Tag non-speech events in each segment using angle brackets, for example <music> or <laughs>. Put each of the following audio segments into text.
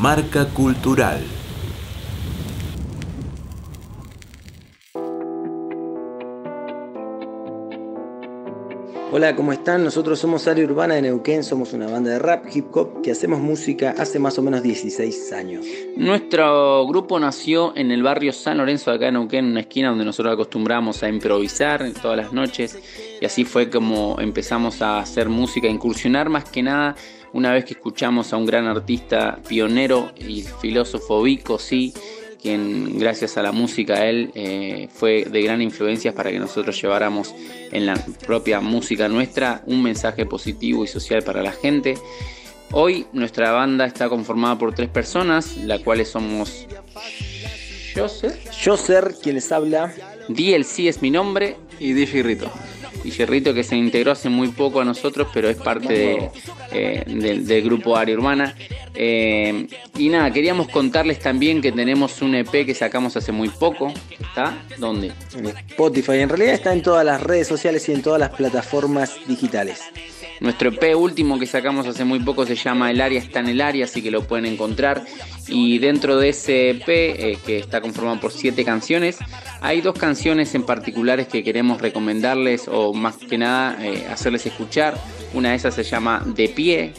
Marca Cultural. Hola, ¿cómo están? Nosotros somos Área Urbana de Neuquén, somos una banda de rap, hip hop, que hacemos música hace más o menos 16 años. Nuestro grupo nació en el barrio San Lorenzo de acá en Neuquén, una esquina donde nosotros acostumbramos a improvisar todas las noches y así fue como empezamos a hacer música, a incursionar más que nada una vez que escuchamos a un gran artista pionero y filósofo Vico, sí, quien gracias a la música él eh, fue de gran influencia para que nosotros lleváramos en la propia música nuestra un mensaje positivo y social para la gente. Hoy nuestra banda está conformada por tres personas, las cuales somos Joser, Joser quien les habla, DLC es mi nombre y DJ Rito. Guillerrito que se integró hace muy poco a nosotros, pero es parte eh, del grupo Área Urbana. Eh, y nada, queríamos contarles también que tenemos un EP que sacamos hace muy poco. ¿Está? ¿Dónde? En Spotify. En realidad está en todas las redes sociales y en todas las plataformas digitales. Nuestro EP último que sacamos hace muy poco se llama El área está en el área, así que lo pueden encontrar. Y dentro de ese EP, eh, que está conformado por siete canciones, hay dos canciones en particulares que queremos recomendarles o más que nada eh, hacerles escuchar. Una de esas se llama De Pie,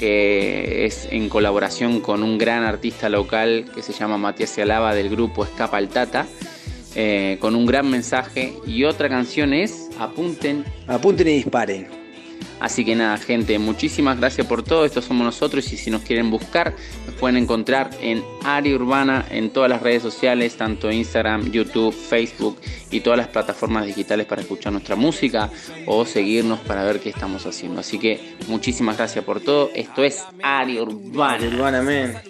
que es en colaboración con un gran artista local que se llama Matías Alaba del grupo Escapa al Tata. Eh, con un gran mensaje y otra canción es Apunten. Apunten y disparen. Así que nada, gente, muchísimas gracias por todo. Esto somos nosotros y si nos quieren buscar, nos pueden encontrar en Área Urbana en todas las redes sociales, tanto Instagram, YouTube, Facebook y todas las plataformas digitales para escuchar nuestra música o seguirnos para ver qué estamos haciendo. Así que muchísimas gracias por todo. Esto es Área Urbana. Área Urbana, man.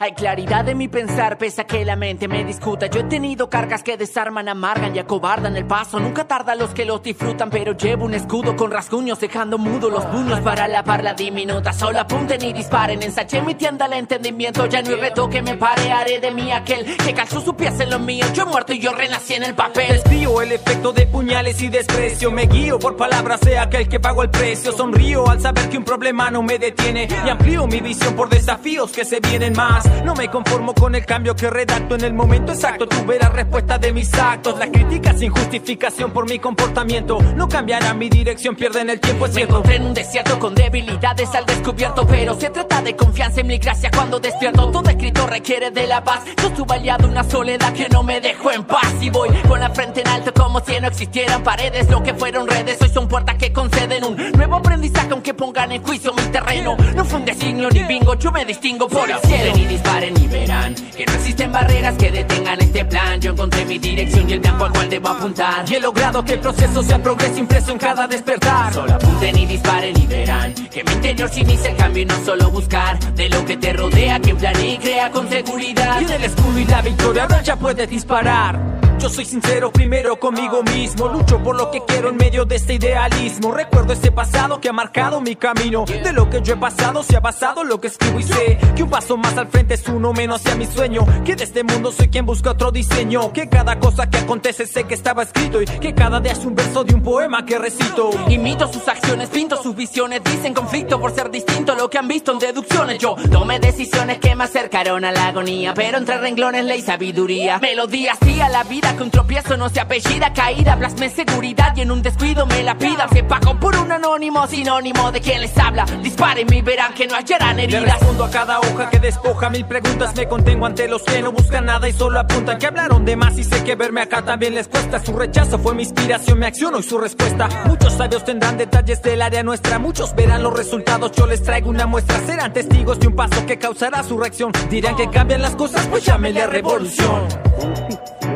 Hay claridad en mi pensar, pese a que la mente me discuta. Yo he tenido cargas que desarman, amargan y acobardan el paso. Nunca tarda los que los disfrutan, pero llevo un escudo con rasguños, dejando mudo los puños para la parla diminuta. Solo apunten y disparen. Ensaché mi tienda al entendimiento. Ya no hay reto que me pare. Haré de mí aquel que calzó su pies en lo mío. Yo he muerto y yo renací en el papel. Desvío el efecto de puñales y desprecio. Me guío por palabras de aquel que pago el precio. Sonrío al saber que un problema no me detiene. Y amplío mi visión por desafíos que se vienen más. No me conformo con el cambio que redacto en el momento exacto. Tuve la respuesta de mis actos. Las críticas sin justificación por mi comportamiento no cambiarán mi dirección, pierden el tiempo. Es me encontré en un desierto con debilidades al descubierto, pero se trata de confianza en mi gracia cuando despierto. Todo escrito requiere de la paz. Yo estuve aliado una soledad que no me dejó en paz y voy con la frente en alto como si no existieran paredes. Lo que fueron redes hoy son puertas que conceden un nuevo aprendizaje aunque pongan en juicio mi terreno. No fue un designio ni bingo, yo me distingo por el cielo disparen y verán que no existen barreras que detengan este plan. Yo encontré mi dirección y el campo al cual debo apuntar. Y he logrado que el proceso sea progreso impreso en cada despertar. Solo apunten y disparen y verán que mi interior se inicia el cambio y no solo buscar de lo que te rodea, que planea y crea con seguridad. Y en el escudo y la victoria ahora ya puedes disparar. Yo soy sincero primero conmigo mismo. Lucho por lo que quiero en medio de este idealismo. Recuerdo ese pasado que ha marcado mi camino. De lo que yo he pasado se ha basado lo que escribo y sé que un paso más al frente es uno menos hacia mi sueño. Que de este mundo soy quien busca otro diseño. Que cada cosa que acontece sé que estaba escrito y que cada día es un verso de un poema que recito. Imito sus acciones, pinto sus visiones. Dicen conflicto por ser distinto a lo que han visto en deducciones. Yo tomé decisiones que me acercaron a la agonía. Pero entre renglones ley sabiduría. Melodía sí a la vida que un tropiezo no se apellida caída, plasme seguridad y en un descuido me la pida. Se pago por un anónimo, sinónimo de quien les habla. Disparen y verán que no hallarán heridas. Le respondo a cada hoja que despoja mil preguntas. Me contengo ante los que no buscan nada y solo apuntan que hablaron de más. Y sé que verme acá también les cuesta. Su rechazo fue mi inspiración, me acciono y su respuesta. Muchos sabios tendrán detalles del área nuestra. Muchos verán los resultados, yo les traigo una muestra. Serán testigos de un paso que causará su reacción. Dirán que cambian las cosas, pues llámenle a revolución <laughs>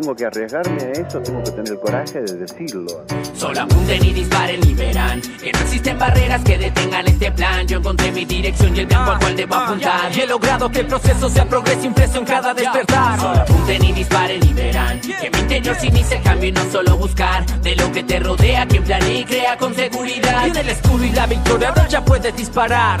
tengo que arriesgarme a eso, tengo que tener el coraje de decirlo. Solo apunten y disparen y verán que no existen barreras que detengan este plan. Yo encontré mi dirección y el campo al cual debo apuntar. Y he logrado que el proceso sea progreso impreso en cada despertar. Solo apunten y disparen y verán que mi interior se inicia el cambio y no solo buscar de lo que te rodea, que planea y crea con seguridad. Y en el escudo y la victoria ahora ya puedes disparar.